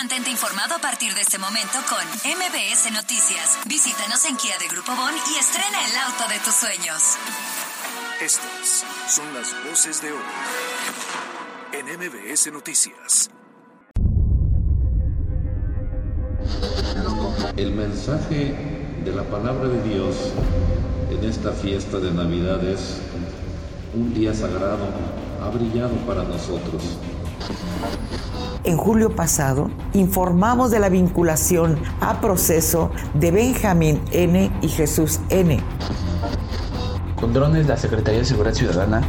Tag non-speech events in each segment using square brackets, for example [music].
Mantente informado a partir de este momento con MBS Noticias. Visítanos en Kia de Grupo Bon y estrena el auto de tus sueños. Estas son las voces de hoy en MBS Noticias. El mensaje de la palabra de Dios en esta fiesta de Navidad es un día sagrado, ha brillado para nosotros. En julio pasado informamos de la vinculación a proceso de Benjamín N. y Jesús N. Con drones, la Secretaría de Seguridad Ciudadana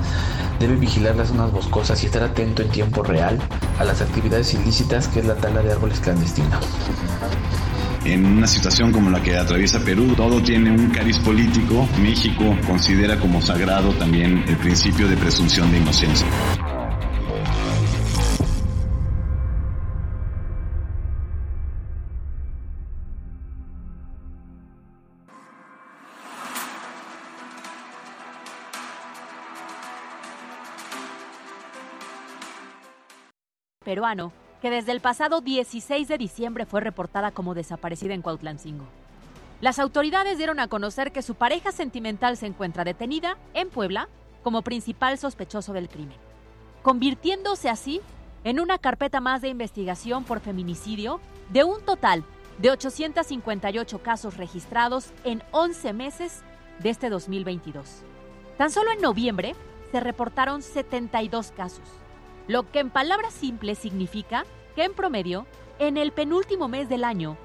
debe vigilar las zonas boscosas y estar atento en tiempo real a las actividades ilícitas que es la tala de árboles clandestina. En una situación como la que atraviesa Perú, todo tiene un cariz político. México considera como sagrado también el principio de presunción de inocencia. Peruano que desde el pasado 16 de diciembre fue reportada como desaparecida en Cuautlancingo. Las autoridades dieron a conocer que su pareja sentimental se encuentra detenida en Puebla como principal sospechoso del crimen, convirtiéndose así en una carpeta más de investigación por feminicidio de un total de 858 casos registrados en 11 meses de este 2022. Tan solo en noviembre se reportaron 72 casos, lo que en palabras simples significa que en promedio, en el penúltimo mes del año,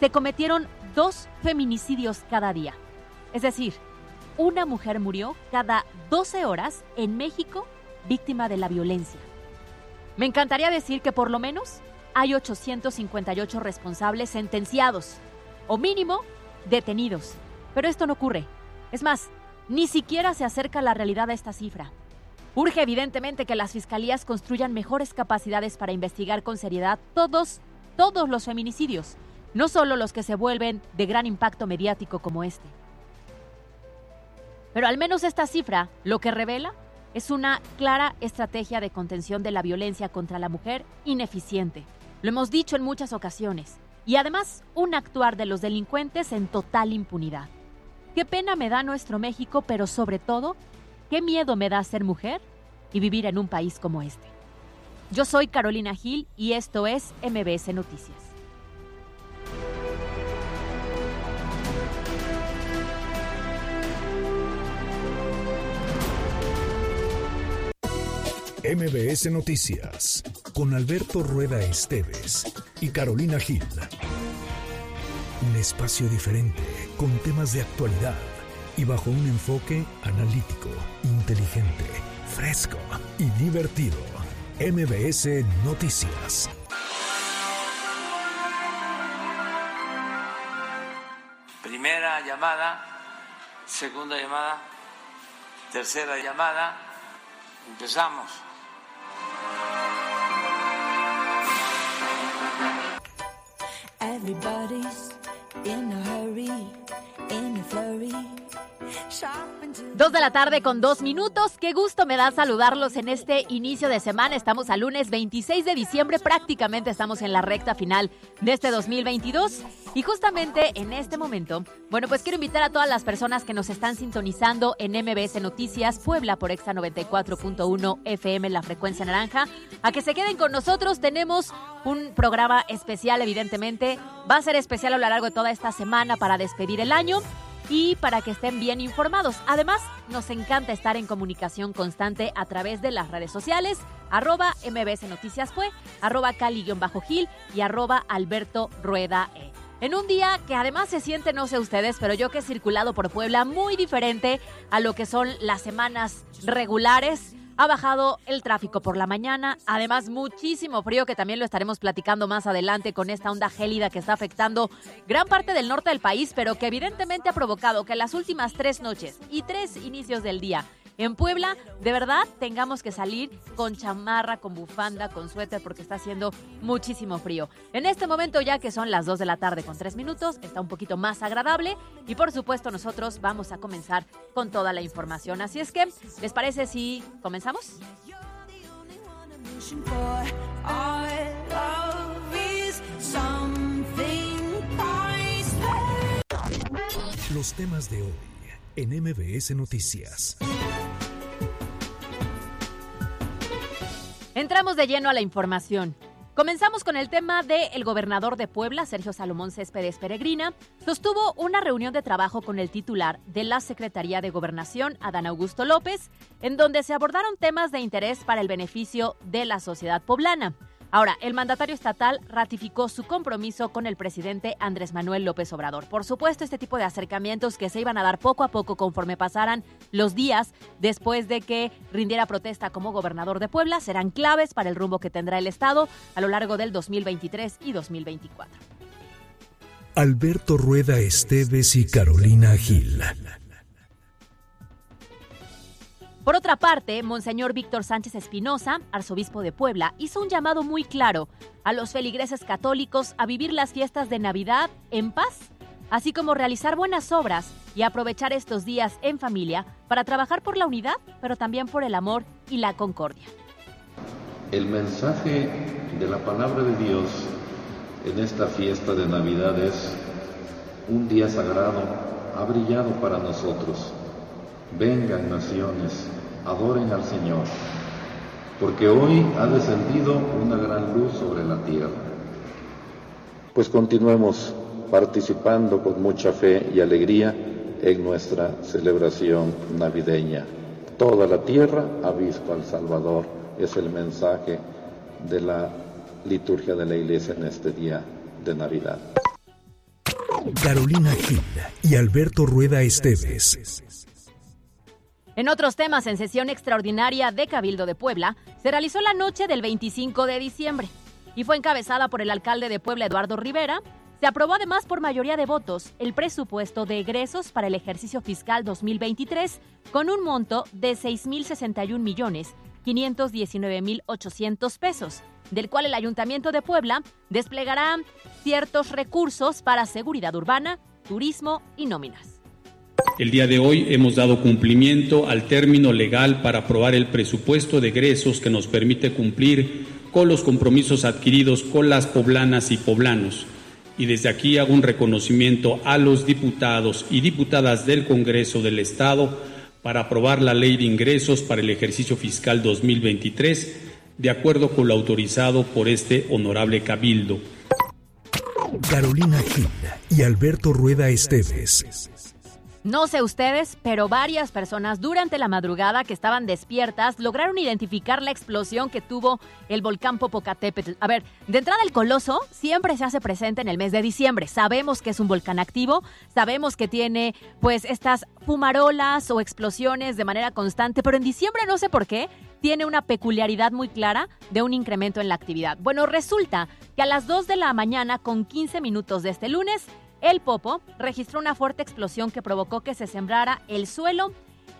se cometieron dos feminicidios cada día. Es decir, una mujer murió cada 12 horas en México víctima de la violencia. Me encantaría decir que por lo menos hay 858 responsables sentenciados, o mínimo, detenidos. Pero esto no ocurre. Es más, ni siquiera se acerca la realidad a esta cifra. Urge evidentemente que las fiscalías construyan mejores capacidades para investigar con seriedad todos, todos los feminicidios, no solo los que se vuelven de gran impacto mediático como este. Pero al menos esta cifra lo que revela es una clara estrategia de contención de la violencia contra la mujer ineficiente. Lo hemos dicho en muchas ocasiones. Y además, un actuar de los delincuentes en total impunidad. Qué pena me da nuestro México, pero sobre todo, qué miedo me da ser mujer y vivir en un país como este. Yo soy Carolina Gil y esto es MBS Noticias. MBS Noticias con Alberto Rueda Esteves y Carolina Gil. Un espacio diferente con temas de actualidad y bajo un enfoque analítico, inteligente, fresco y divertido. MBS Noticias. Primera llamada, segunda llamada, tercera llamada. Empezamos. Everybody's in a hurry, in a flurry. Dos de la tarde con dos minutos. Qué gusto me da saludarlos en este inicio de semana. Estamos a lunes 26 de diciembre. Prácticamente estamos en la recta final de este 2022. Y justamente en este momento, bueno, pues quiero invitar a todas las personas que nos están sintonizando en MBS Noticias Puebla por Exa 94.1 FM, la frecuencia naranja, a que se queden con nosotros. Tenemos un programa especial, evidentemente. Va a ser especial a lo largo de toda esta semana para despedir el año y para que estén bien informados. Además, nos encanta estar en comunicación constante a través de las redes sociales, arroba MBS Noticias fue, arroba Cali-Gil y arroba Alberto Rueda E. En un día que además se siente, no sé ustedes, pero yo que he circulado por Puebla, muy diferente a lo que son las semanas regulares ha bajado el tráfico por la mañana, además muchísimo frío que también lo estaremos platicando más adelante con esta onda gélida que está afectando gran parte del norte del país, pero que evidentemente ha provocado que las últimas tres noches y tres inicios del día en Puebla, de verdad, tengamos que salir con chamarra, con bufanda, con suéter, porque está haciendo muchísimo frío. En este momento, ya que son las 2 de la tarde con 3 minutos, está un poquito más agradable y por supuesto nosotros vamos a comenzar con toda la información. Así es que, ¿les parece si comenzamos? Los temas de hoy en MBS Noticias. Entramos de lleno a la información. Comenzamos con el tema de el gobernador de Puebla, Sergio Salomón Céspedes Peregrina, sostuvo una reunión de trabajo con el titular de la Secretaría de Gobernación, Adán Augusto López, en donde se abordaron temas de interés para el beneficio de la sociedad poblana. Ahora, el mandatario estatal ratificó su compromiso con el presidente Andrés Manuel López Obrador. Por supuesto, este tipo de acercamientos que se iban a dar poco a poco conforme pasaran los días después de que rindiera protesta como gobernador de Puebla serán claves para el rumbo que tendrá el Estado a lo largo del 2023 y 2024. Alberto Rueda Esteves y Carolina Gil. Por otra parte, Monseñor Víctor Sánchez Espinosa, arzobispo de Puebla, hizo un llamado muy claro a los feligreses católicos a vivir las fiestas de Navidad en paz, así como realizar buenas obras y aprovechar estos días en familia para trabajar por la unidad, pero también por el amor y la concordia. El mensaje de la palabra de Dios en esta fiesta de Navidad es un día sagrado, ha brillado para nosotros Vengan naciones, adoren al Señor, porque hoy ha descendido una gran luz sobre la tierra. Pues continuemos participando con mucha fe y alegría en nuestra celebración navideña. Toda la tierra ha visto al Salvador, es el mensaje de la liturgia de la iglesia en este día de Navidad. Carolina Gil y Alberto Rueda Esteves. En otros temas, en sesión extraordinaria de Cabildo de Puebla, se realizó la noche del 25 de diciembre y fue encabezada por el alcalde de Puebla, Eduardo Rivera. Se aprobó además por mayoría de votos el presupuesto de egresos para el ejercicio fiscal 2023 con un monto de 6.061 millones 519.800 pesos, del cual el Ayuntamiento de Puebla desplegará ciertos recursos para seguridad urbana, turismo y nóminas. El día de hoy hemos dado cumplimiento al término legal para aprobar el presupuesto de egresos que nos permite cumplir con los compromisos adquiridos con las poblanas y poblanos. Y desde aquí hago un reconocimiento a los diputados y diputadas del Congreso del Estado para aprobar la ley de ingresos para el ejercicio fiscal 2023, de acuerdo con lo autorizado por este honorable cabildo. Carolina Gil y Alberto Rueda Esteves no sé ustedes, pero varias personas durante la madrugada que estaban despiertas lograron identificar la explosión que tuvo el volcán Popocatépetl. A ver, de entrada el coloso siempre se hace presente en el mes de diciembre. Sabemos que es un volcán activo, sabemos que tiene pues estas fumarolas o explosiones de manera constante, pero en diciembre no sé por qué tiene una peculiaridad muy clara de un incremento en la actividad. Bueno, resulta que a las 2 de la mañana con 15 minutos de este lunes el Popo registró una fuerte explosión que provocó que se sembrara el suelo,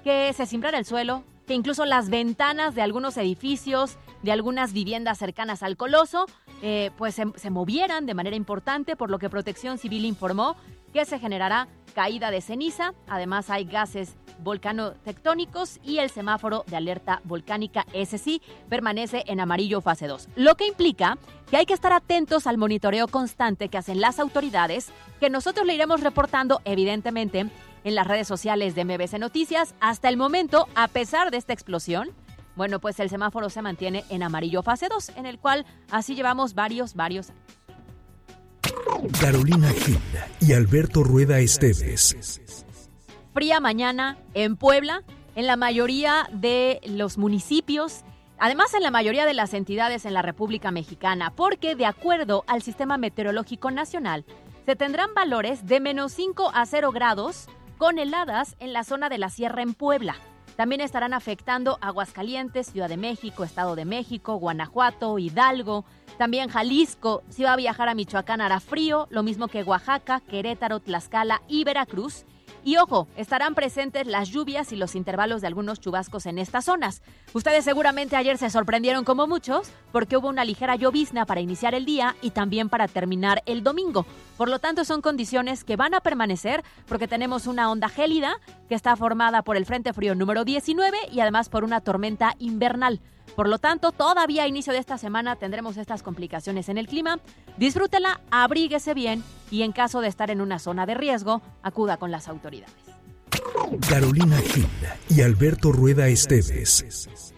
que se sembrara el suelo, que incluso las ventanas de algunos edificios, de algunas viviendas cercanas al coloso, eh, pues se, se movieran de manera importante, por lo que Protección Civil informó que se generará caída de ceniza. Además hay gases volcanotectónicos y el semáforo de alerta volcánica, ese sí, permanece en amarillo fase 2. Lo que implica que hay que estar atentos al monitoreo constante que hacen las autoridades, que nosotros le iremos reportando evidentemente en las redes sociales de MBC Noticias. Hasta el momento, a pesar de esta explosión, bueno, pues el semáforo se mantiene en amarillo fase 2, en el cual así llevamos varios, varios años. Carolina Gil y Alberto Rueda Esteves fría mañana en Puebla, en la mayoría de los municipios, además en la mayoría de las entidades en la República Mexicana, porque de acuerdo al Sistema Meteorológico Nacional, se tendrán valores de menos 5 a 0 grados con heladas en la zona de la Sierra en Puebla. También estarán afectando Aguascalientes, Ciudad de México, Estado de México, Guanajuato, Hidalgo, también Jalisco. Si va a viajar a Michoacán hará frío, lo mismo que Oaxaca, Querétaro, Tlaxcala y Veracruz. Y ojo, estarán presentes las lluvias y los intervalos de algunos chubascos en estas zonas. Ustedes seguramente ayer se sorprendieron como muchos porque hubo una ligera llovizna para iniciar el día y también para terminar el domingo. Por lo tanto, son condiciones que van a permanecer porque tenemos una onda gélida que está formada por el Frente Frío número 19 y además por una tormenta invernal. Por lo tanto, todavía a inicio de esta semana tendremos estas complicaciones en el clima. Disfrútela, abríguese bien y en caso de estar en una zona de riesgo, acuda con las autoridades. Carolina Gil y Alberto Rueda Esteves.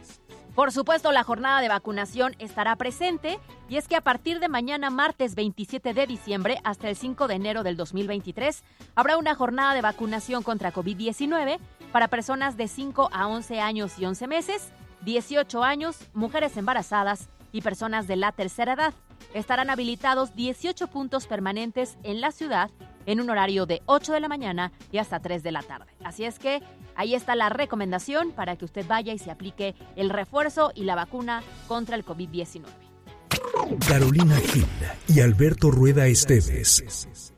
Por supuesto, la jornada de vacunación estará presente y es que a partir de mañana, martes 27 de diciembre, hasta el 5 de enero del 2023, habrá una jornada de vacunación contra COVID-19 para personas de 5 a 11 años y 11 meses, 18 años, mujeres embarazadas y personas de la tercera edad. Estarán habilitados 18 puntos permanentes en la ciudad en un horario de 8 de la mañana y hasta 3 de la tarde. Así es que ahí está la recomendación para que usted vaya y se aplique el refuerzo y la vacuna contra el COVID-19. Carolina Gil y Alberto Rueda Esteves.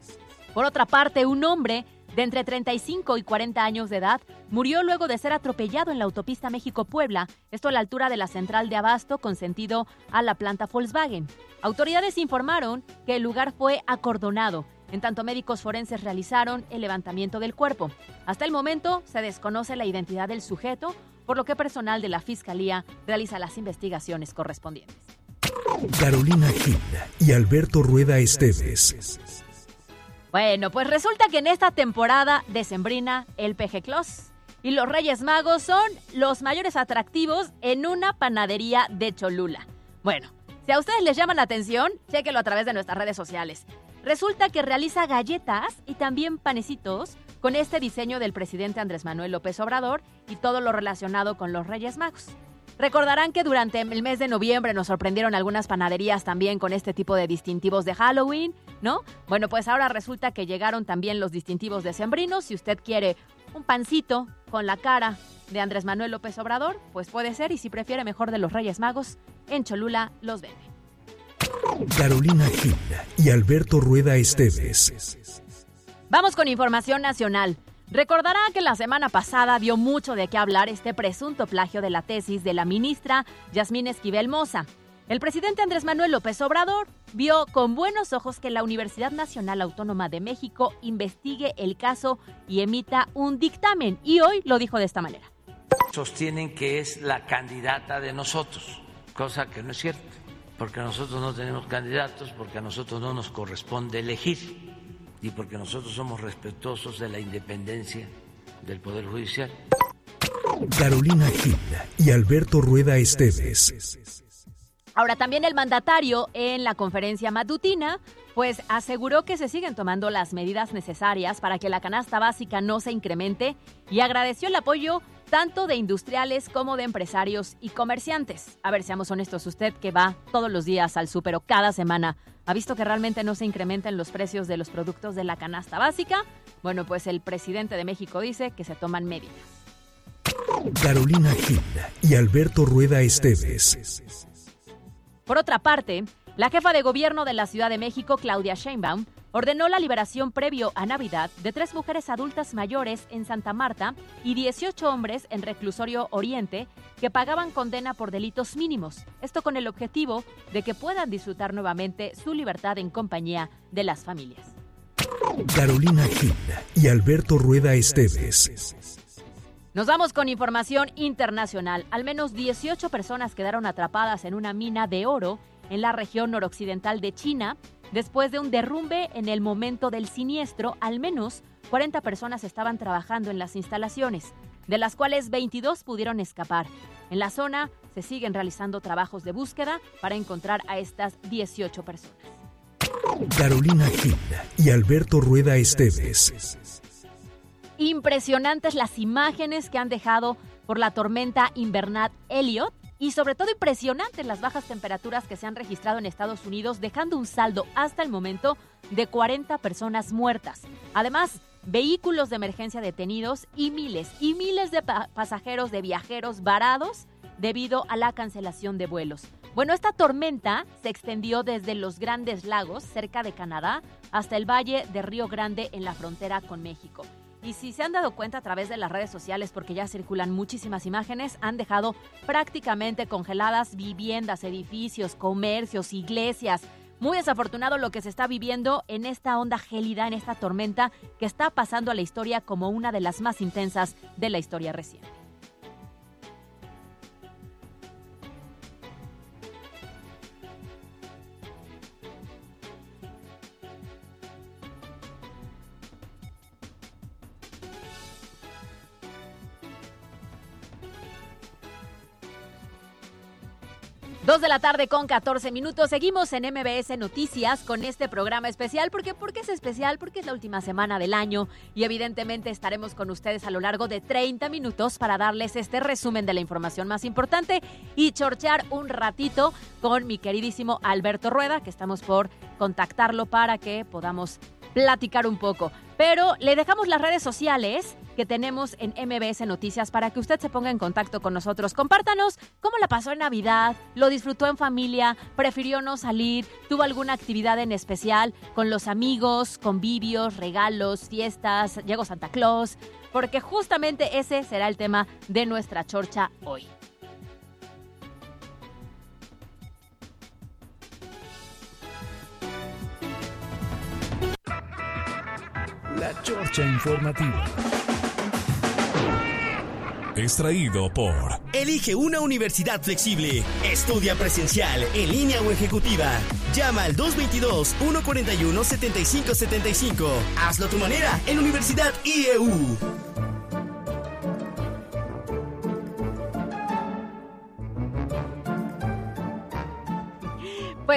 Por otra parte, un hombre de entre 35 y 40 años de edad, murió luego de ser atropellado en la autopista México-Puebla, esto a la altura de la central de Abasto con sentido a la planta Volkswagen. Autoridades informaron que el lugar fue acordonado, en tanto médicos forenses realizaron el levantamiento del cuerpo. Hasta el momento se desconoce la identidad del sujeto, por lo que personal de la Fiscalía realiza las investigaciones correspondientes. Carolina Gil y Alberto Rueda Esteves. Bueno, pues resulta que en esta temporada decembrina el Peje Clos y los Reyes Magos son los mayores atractivos en una panadería de Cholula. Bueno, si a ustedes les llama la atención, chéquelo a través de nuestras redes sociales. Resulta que realiza galletas y también panecitos con este diseño del presidente Andrés Manuel López Obrador y todo lo relacionado con los Reyes Magos. Recordarán que durante el mes de noviembre nos sorprendieron algunas panaderías también con este tipo de distintivos de Halloween, ¿no? Bueno, pues ahora resulta que llegaron también los distintivos de sembrinos. Si usted quiere un pancito con la cara de Andrés Manuel López Obrador, pues puede ser. Y si prefiere mejor de los Reyes Magos, en Cholula los vende. Carolina Gil y Alberto Rueda Esteves. Vamos con información nacional. Recordará que la semana pasada dio mucho de qué hablar este presunto plagio de la tesis de la ministra Yasmín Esquivel Moza. El presidente Andrés Manuel López Obrador vio con buenos ojos que la Universidad Nacional Autónoma de México investigue el caso y emita un dictamen. Y hoy lo dijo de esta manera. Sostienen que es la candidata de nosotros, cosa que no es cierto, porque nosotros no tenemos candidatos, porque a nosotros no nos corresponde elegir y porque nosotros somos respetuosos de la independencia del Poder Judicial. Carolina Gil y Alberto Rueda Esteves. Ahora también el mandatario en la conferencia matutina pues aseguró que se siguen tomando las medidas necesarias para que la canasta básica no se incremente y agradeció el apoyo tanto de industriales como de empresarios y comerciantes. A ver, seamos honestos, usted que va todos los días al súper o cada semana, ¿ha visto que realmente no se incrementan los precios de los productos de la canasta básica? Bueno, pues el presidente de México dice que se toman medidas. Carolina Gil y Alberto Rueda Esteves. Por otra parte, la jefa de gobierno de la Ciudad de México, Claudia Sheinbaum, ordenó la liberación previo a Navidad de tres mujeres adultas mayores en Santa Marta y 18 hombres en Reclusorio Oriente que pagaban condena por delitos mínimos. Esto con el objetivo de que puedan disfrutar nuevamente su libertad en compañía de las familias. Carolina Gil y Alberto Rueda Esteves. Nos vamos con información internacional. Al menos 18 personas quedaron atrapadas en una mina de oro en la región noroccidental de China después de un derrumbe en el momento del siniestro. Al menos 40 personas estaban trabajando en las instalaciones, de las cuales 22 pudieron escapar. En la zona se siguen realizando trabajos de búsqueda para encontrar a estas 18 personas. Carolina Gil y Alberto Rueda Esteves. Impresionantes las imágenes que han dejado por la tormenta invernal Elliot y sobre todo impresionantes las bajas temperaturas que se han registrado en Estados Unidos, dejando un saldo hasta el momento de 40 personas muertas. Además, vehículos de emergencia detenidos y miles y miles de pasajeros de viajeros varados debido a la cancelación de vuelos. Bueno, esta tormenta se extendió desde los Grandes Lagos, cerca de Canadá, hasta el Valle de Río Grande en la frontera con México. Y si se han dado cuenta a través de las redes sociales, porque ya circulan muchísimas imágenes, han dejado prácticamente congeladas viviendas, edificios, comercios, iglesias. Muy desafortunado lo que se está viviendo en esta onda gélida, en esta tormenta que está pasando a la historia como una de las más intensas de la historia reciente. De la tarde con 14 minutos. Seguimos en MBS Noticias con este programa especial. ¿Por qué? Porque es especial, porque es la última semana del año y evidentemente estaremos con ustedes a lo largo de 30 minutos para darles este resumen de la información más importante y chorchear un ratito con mi queridísimo Alberto Rueda, que estamos por contactarlo para que podamos platicar un poco. Pero le dejamos las redes sociales que tenemos en MBS Noticias para que usted se ponga en contacto con nosotros. Compártanos cómo la pasó en Navidad, lo disfrutó en familia, prefirió no salir, tuvo alguna actividad en especial con los amigos, convivios, regalos, fiestas, llegó Santa Claus, porque justamente ese será el tema de nuestra chorcha hoy. La Chorcha Informativa. Extraído por Elige una universidad flexible. Estudia presencial, en línea o ejecutiva. Llama al 222-141-7575. Hazlo a tu manera en Universidad IEU.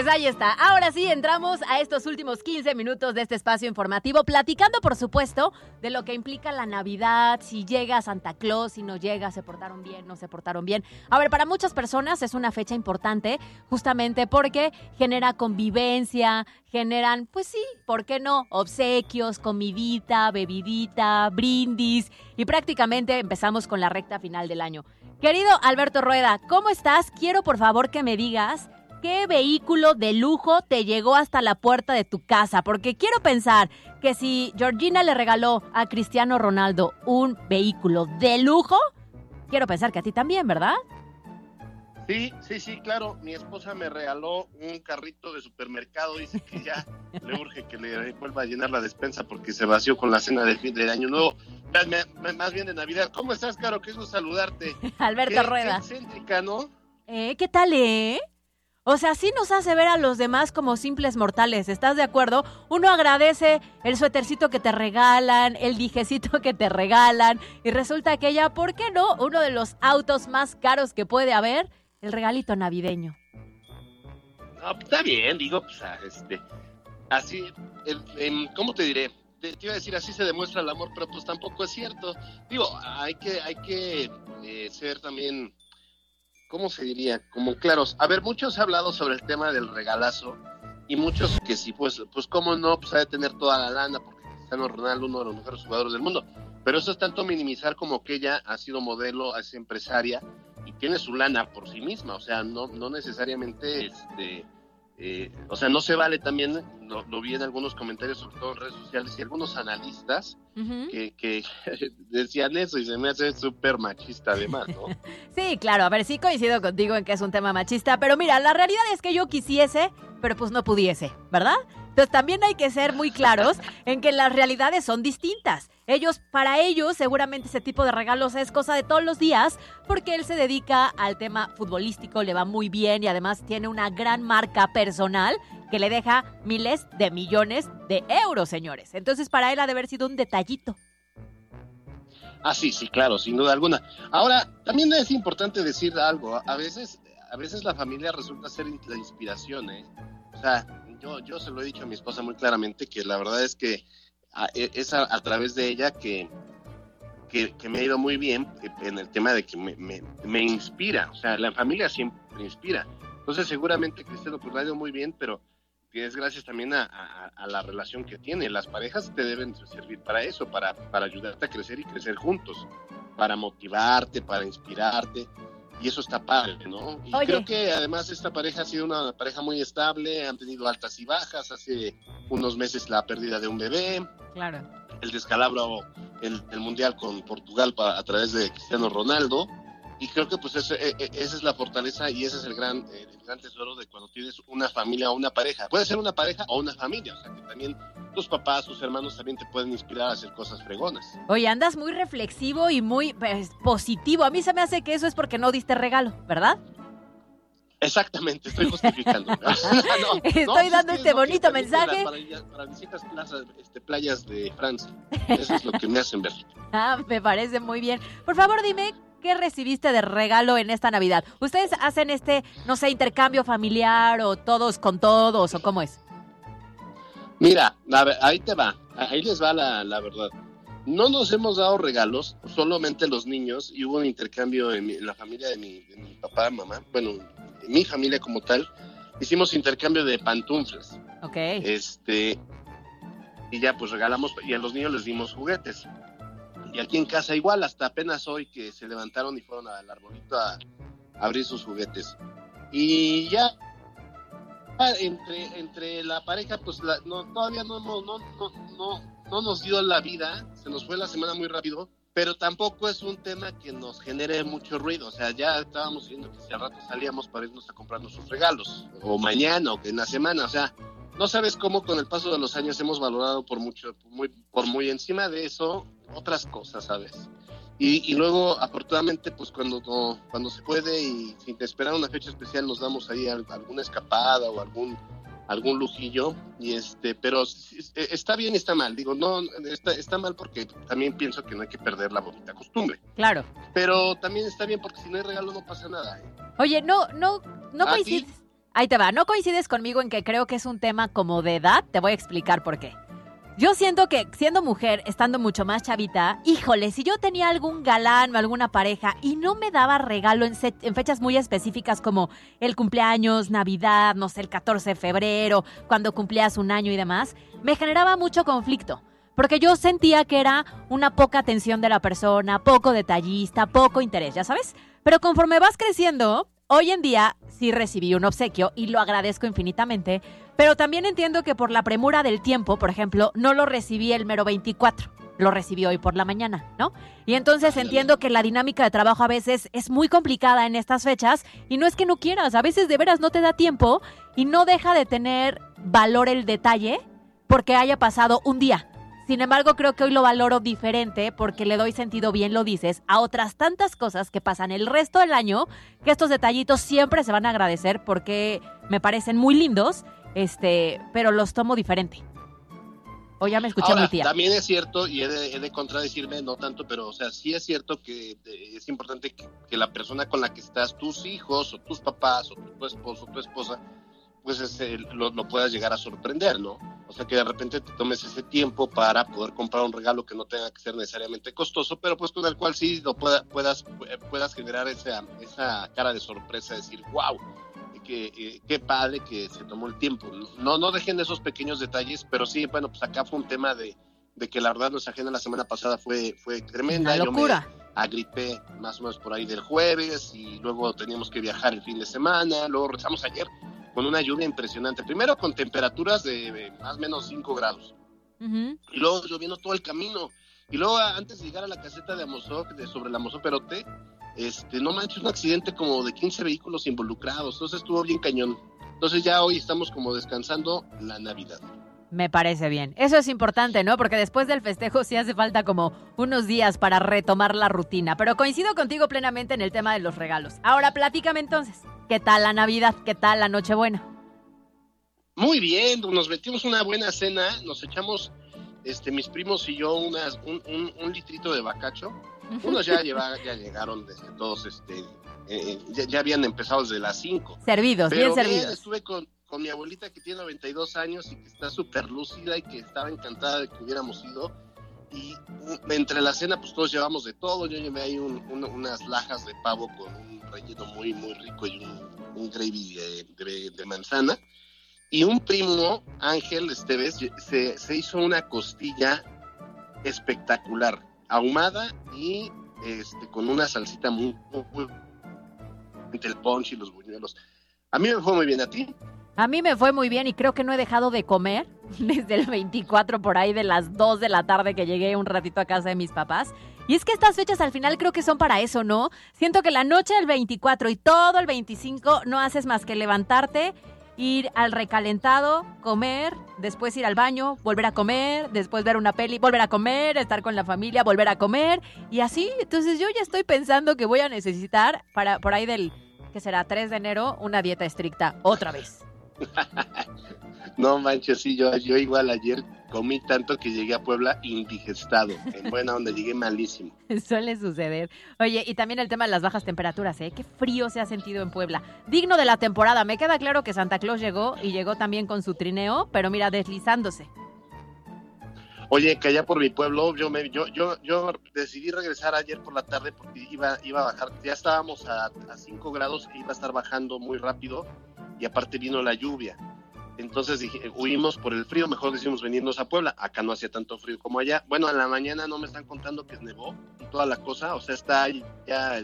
Pues ahí está. Ahora sí entramos a estos últimos 15 minutos de este espacio informativo, platicando, por supuesto, de lo que implica la Navidad, si llega Santa Claus, si no llega, se portaron bien, no se portaron bien. A ver, para muchas personas es una fecha importante, justamente porque genera convivencia, generan, pues sí, ¿por qué no? Obsequios, comidita, bebidita, brindis, y prácticamente empezamos con la recta final del año. Querido Alberto Rueda, ¿cómo estás? Quiero por favor que me digas ¿qué vehículo de lujo te llegó hasta la puerta de tu casa? Porque quiero pensar que si Georgina le regaló a Cristiano Ronaldo un vehículo de lujo, quiero pensar que a ti también, ¿verdad? Sí, sí, sí, claro. Mi esposa me regaló un carrito de supermercado. Dice que ya [laughs] le urge que le vuelva a llenar la despensa porque se vació con la cena de, fin de año nuevo. Más bien de Navidad. ¿Cómo estás, Caro? Qué gusto saludarte. [laughs] Alberto Rueda. Qué excéntrica, ¿no? ¿Eh? ¿Qué tal, eh? O sea, sí nos hace ver a los demás como simples mortales, ¿estás de acuerdo? Uno agradece el suétercito que te regalan, el dijecito [laughs] que te regalan, y resulta que ella, ¿por qué no? Uno de los autos más caros que puede haber, el regalito navideño. Está bien, digo, pues, ah, este, así, ¿cómo te diré? Te, iba a decir, así se demuestra el amor, pero pues tampoco es cierto. Digo, hay que, hay que eh, ser también ¿cómo se diría? Como claros. A ver, muchos han hablado sobre el tema del regalazo y muchos que sí, pues, pues cómo no, pues ha de tener toda la lana porque Cristiano Ronaldo, uno de los mejores jugadores del mundo. Pero eso es tanto minimizar como que ella ha sido modelo, es empresaria y tiene su lana por sí misma. O sea, no, no necesariamente este eh, o sea, no se vale también, lo, vi en algunos comentarios, sobre todo en redes sociales, y algunos analistas que, [laughs] decían eso y se me hace súper machista además, ¿no? [laughs] sí, claro, a ver, sí coincido contigo en que es un tema machista, pero mira, la realidad es que yo quisiese, pero pues no pudiese, ¿verdad? Entonces también hay que ser muy claros en que las realidades son distintas. Ellos, para ellos, seguramente ese tipo de regalos es cosa de todos los días, porque él se dedica al tema futbolístico, le va muy bien y además tiene una gran marca personal que le deja miles de millones de euros, señores. Entonces, para él ha de haber sido un detallito. Ah, sí, sí, claro, sin duda alguna. Ahora, también es importante decir algo. A veces, a veces la familia resulta ser la inspiración, ¿eh? O sea, yo, yo se lo he dicho a mi esposa muy claramente que la verdad es que e, es a, través de ella que, que, me ha ido muy bien en el tema de que me, me, inspira, o sea, la familia siempre inspira. Entonces seguramente Cristiano pues ha ido muy bien, pero es gracias también a, a, la relación que tiene. Las parejas te deben servir para eso, para, para ayudarte a crecer y crecer juntos, para motivarte, para inspirarte y eso está padre, ¿no? Y creo que además esta pareja ha sido una pareja muy estable, han tenido altas y bajas, hace unos meses la pérdida de un bebé, claro. el descalabro, el, el mundial con Portugal a través de Cristiano Ronaldo, y creo que pues ese, e, e, esa es la fortaleza y ese es el gran, el gran tesoro de cuando tienes una familia o una pareja. Puede ser una pareja o una familia, o sea que también tus papás, tus hermanos también te pueden inspirar a hacer cosas fregonas. Oye, andas muy reflexivo y muy pues, positivo. A mí se me hace que eso es porque no diste regalo, ¿verdad? Exactamente, estoy justificando. [laughs] [laughs] estoy dando este bonito mensaje. Para, para, visitas plazas, este, playas de Francia. Eso es lo que me hacen ver. [laughs] Ah, me parece muy bien. Por favor, dime, ¿qué recibiste de regalo en esta Navidad? ¿Ustedes hacen este, no sé, intercambio familiar o todos con todos o cómo es? Mira, ahí te va, ahí les va la, verdad. No nos hemos dado regalos, solamente los niños, y hubo un intercambio en, la familia de mi, de mi papá, mamá, bueno, en mi familia como tal, hicimos intercambio de pantuflas. Ok. Este, y ya pues regalamos, y a los niños les dimos juguetes. Y aquí en casa igual, hasta apenas hoy que se levantaron y fueron al arbolito a, abrir sus juguetes. Y ya entre, entre la pareja, pues no, todavía no, no, no, no, no nos dio la vida, se nos fue la semana muy rápido, pero tampoco es un tema que nos genere mucho ruido. O sea, ya estábamos viendo que si al rato salíamos para irnos a comprar nuestros regalos, o mañana, o en la semana, o sea, no sabes cómo con el paso de los años hemos valorado por mucho, muy, por muy encima de eso otras cosas, ¿sabes? Y, luego, afortunadamente, pues cuando, cuando se puede y sin esperar una fecha especial, nos damos ahí alguna escapada o algún algún lujillo. Y este pero está bien y está mal. Digo no está, está mal porque también pienso que no hay que perder la bonita costumbre. Claro. Pero también está bien porque si no hay regalo no pasa nada ¿eh? oye no no no coincides ahí te va no coincides conmigo en que creo que es un tema como de edad te voy a explicar por qué yo siento que siendo mujer, estando mucho más chavita, híjole, si yo tenía algún galán o alguna pareja y no me daba regalo en, en, fechas muy específicas como el cumpleaños, Navidad, no sé, el 14 de febrero, cuando cumplías un año y demás, me generaba mucho conflicto. Porque yo sentía que era una poca atención de la persona, poco detallista, poco interés, ya sabes. Pero conforme vas creciendo, Hoy en día sí recibí un obsequio y lo agradezco infinitamente, pero también entiendo que por la premura del tiempo, por ejemplo, no lo recibí el mero 24, lo recibí hoy por la mañana, ¿no? Y entonces entiendo que la dinámica de trabajo a veces es muy complicada en estas fechas y no es que no quieras, a veces de veras no te da tiempo y no deja de tener valor el detalle porque haya pasado un día, sin embargo, creo que hoy lo valoro diferente porque le doy sentido, bien lo dices, a otras tantas cosas que pasan el resto del año, que estos detallitos siempre se van a agradecer porque me parecen muy lindos, este, pero los tomo diferente. O ya me escuché mi tía. También es cierto, y he de, contradecirme, no tanto, pero o sea, sí es cierto que es importante que, la persona con la que estás, tus hijos, o tus papás, o tu esposo, o tu esposa, pues ese, lo, puedas llegar a sorprender, ¿no? O sea, que de repente te tomes ese tiempo para poder comprar un regalo que no tenga que ser necesariamente costoso, pero pues con el cual sí lo pueda, puedas, puedas generar esa, esa cara de sorpresa, decir, wow, eh, qué padre que se tomó el tiempo. No, no dejen esos pequeños detalles, pero sí, bueno, pues acá fue un tema de, de que la verdad nuestra agenda la semana pasada fue, fue tremenda. Una locura. Yo me agripé más o menos por ahí del jueves y luego teníamos que viajar el fin de semana, luego rezamos ayer con una lluvia impresionante. Primero con temperaturas de, más o menos 5 grados. Y luego lloviendo todo el camino. Y luego antes de llegar a la caseta de Amozoc, de sobre la Amozoc Perote, este, no manches, un accidente como de 15 vehículos involucrados. Entonces estuvo bien cañón. Entonces ya hoy estamos como descansando la Navidad. Me parece bien. Eso es importante, ¿no? Porque después del festejo sí hace falta como unos días para retomar la rutina. Pero coincido contigo plenamente en el tema de los regalos. Ahora, platícame entonces. ¿Qué tal la Navidad? ¿Qué tal la Nochebuena? Muy bien, nos metimos una buena cena, nos echamos, este, mis primos y yo, unas, un, litrito de bacacho. Unos ya, ya llegaron desde todos, este, eh, eh, ya, habían empezado desde las 5. Servidos, bien servidos. estuve con, con mi abuelita que tiene 92 años y que está súper lúcida y que estaba encantada de que hubiéramos ido. Y entre la cena, pues todos llevamos de todo. Yo llevé ahí unas lajas de pavo con un relleno muy, muy rico y un, gravy de, manzana. Y un primo, Ángel Esteves, se, se hizo una costilla espectacular, ahumada y este, con una salsita muy, muy, entre el punch y los buñuelos. A mí me fue muy bien, ¿a ti? A mí me fue muy bien y creo que no he dejado de comer [laughs] desde el 24 por ahí de las 2 de la tarde que llegué un ratito a casa de mis papás. Y es que estas fechas al final creo que son para eso, ¿no? Siento que la noche del 24 y todo el 25 no haces más que levantarte, ir al recalentado, comer, después ir al baño, volver a comer, después ver una peli, volver a comer, estar con la familia, volver a comer y así. Entonces yo ya estoy pensando que voy a necesitar para por ahí del que será 3 de enero una dieta estricta otra vez. No manches, sí, yo, yo igual ayer comí tanto que llegué a Puebla indigestado. En buena onda, llegué malísimo. [laughs] Suele suceder. Oye, y también el tema de las bajas temperaturas, ¿eh? Qué frío se ha sentido en Puebla. Digno de la temporada. Me queda claro que Santa Claus llegó y llegó también con su trineo, pero mira, deslizándose. Oye, que allá por mi pueblo, yo me, yo, yo, yo decidí regresar ayer por la tarde porque iba, iba a bajar. Ya estábamos a 5 grados e iba a estar bajando muy rápido y aparte vino la lluvia. Entonces huimos por el frío, mejor decidimos venirnos a Puebla. Acá no hacía tanto frío como allá. Bueno, en la mañana no me están contando que nevó toda la cosa. O sea, está ya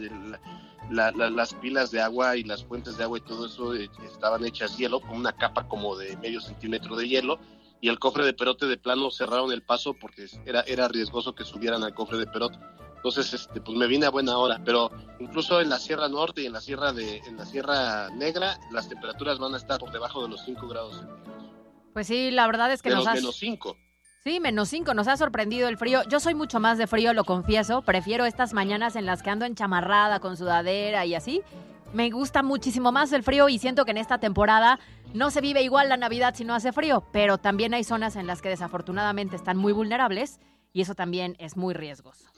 las pilas de agua y las fuentes de agua y todo eso eh, estaban hechas hielo, con una capa como de medio centímetro de hielo. Y el cofre de perote de plano cerraron el paso porque era, era riesgoso que subieran al cofre de perote. Entonces, este, pues me vine a buena hora, pero incluso en la Sierra Norte y en la Sierra de, en la Sierra Negra, las temperaturas van a estar por debajo de los 5 grados centígrados. Pues sí, la verdad es que nos los menos 5. Sí, menos 5, nos ha sorprendido el frío. Yo soy mucho más de frío, lo confieso. Prefiero estas mañanas en las que ando enchamarrada con sudadera y así. Me gusta muchísimo más el frío y siento que en esta temporada no se vive igual la Navidad si no hace frío, pero también hay zonas en las que desafortunadamente están muy vulnerables y eso también es muy riesgoso.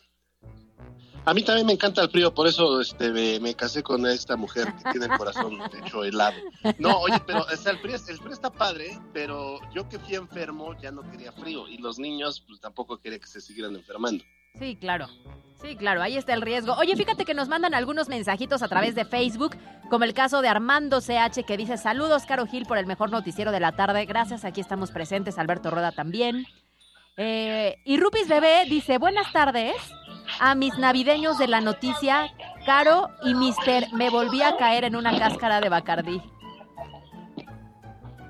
A mí también me encanta el frío, por eso este, me, casé con esta mujer que tiene el corazón hecho helado. No, oye, pero el, frío, el frío está padre, pero yo que fui enfermo ya no quería frío y los niños pues tampoco quería que se siguieran enfermando. Sí, claro. Sí, claro, ahí está el riesgo. Oye, fíjate que nos mandan algunos mensajitos a través de Facebook, como el caso de Armando CH que dice, saludos, Caro Gil, por el mejor noticiero de la tarde. Gracias, aquí estamos presentes, Alberto Rueda también. Eh, y Rupis Bebé dice, buenas tardes a mis navideños de la noticia, Caro y Mister, me volví a caer en una cáscara de Bacardí.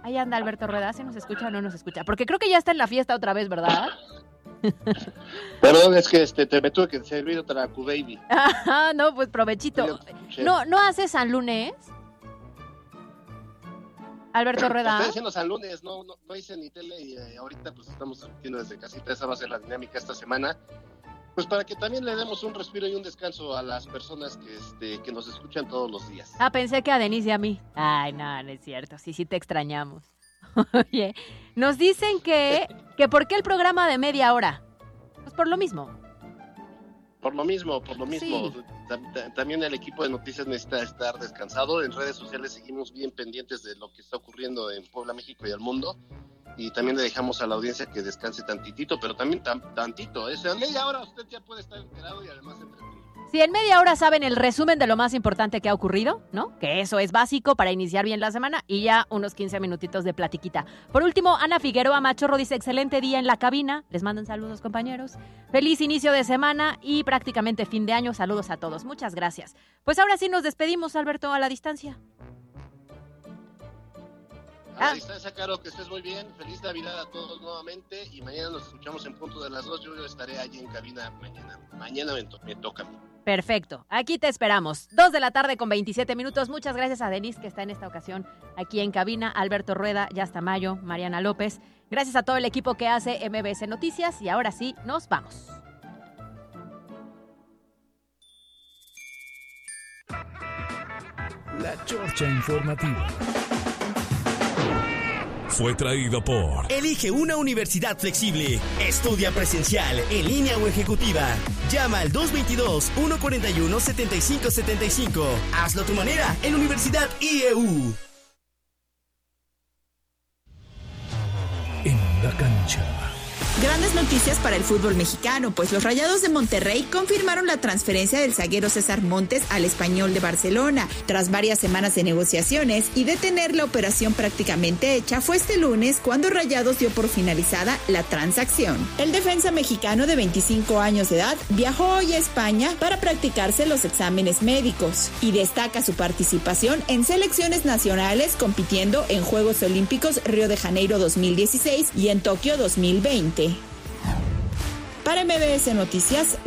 Ahí anda Alberto Rueda, ¿se nos escucha o no nos escucha? Porque creo que ya está en la fiesta otra vez, ¿verdad? [laughs] Perdón, es que este, te me tuve que servir otra Q-Baby. no, pues provechito. ¿No, ¿No haces San Lunes? Alberto [clears throat] Rueda. Estoy haciendo San Lunes, no, no, hice ni tele y eh, ahorita pues estamos haciendo desde casita. Esa va a ser la dinámica esta semana. Pues para que también le demos un respiro y un descanso a las personas que, este, que nos escuchan todos los días. Ah, pensé que a Denise y a mí. Ay, no, no es cierto. Sí, sí te extrañamos. [laughs] Oye, nos dicen que, que ¿por qué el programa de media hora? Pues por lo mismo. Por lo mismo, por lo mismo. También el equipo de noticias necesita estar descansado. En redes sociales seguimos bien pendientes de lo que está ocurriendo en Puebla, México y el mundo y también le dejamos a la audiencia que descanse tantitito, pero también tantito. ¿eh? en media hora usted ya puede estar enterado y además entretenido. Si en media hora saben el resumen de lo más importante que ha ocurrido, ¿no? Que eso es básico para iniciar bien la semana y ya unos 15 minutitos de platiquita. Por último, Ana Figueroa Machorro dice, excelente día en la cabina. Les mandan saludos, compañeros. Feliz inicio de semana y prácticamente fin de año. Saludos a todos. Muchas gracias. Pues ahora sí nos despedimos, Alberto, a la distancia. A ah. distancia, Caro, que estés muy bien. Feliz Navidad a todos nuevamente. Y mañana nos escuchamos en punto de las dos. Yo estaré allí en cabina mañana. Mañana me, toca a mí. Perfecto. Aquí te esperamos. Dos de la tarde con 27 minutos. Muchas gracias a Denise, que está en esta ocasión aquí en cabina. Alberto Rueda, Yasta Mayo, Mariana López. Gracias a todo el equipo que hace MBS Noticias. Y ahora sí, nos vamos. La Chorcha Informativa fue traído por... Elige una universidad flexible. Estudia presencial, en línea o ejecutiva. Llama al 222-141-7575. Hazlo a tu manera en Universidad IEU. Noticias para el fútbol mexicano, pues los Rayados de Monterrey confirmaron la transferencia del zaguero César Montes al español de Barcelona. Tras varias semanas de negociaciones y de tener la operación prácticamente hecha, fue este lunes cuando Rayados dio por finalizada la transacción. El defensa mexicano de 25 años de edad viajó hoy a España para practicarse los exámenes médicos y destaca su participación en selecciones nacionales compitiendo en Juegos Olímpicos Río de Janeiro 2016 y en Tokio 2020. Para MBS Noticias,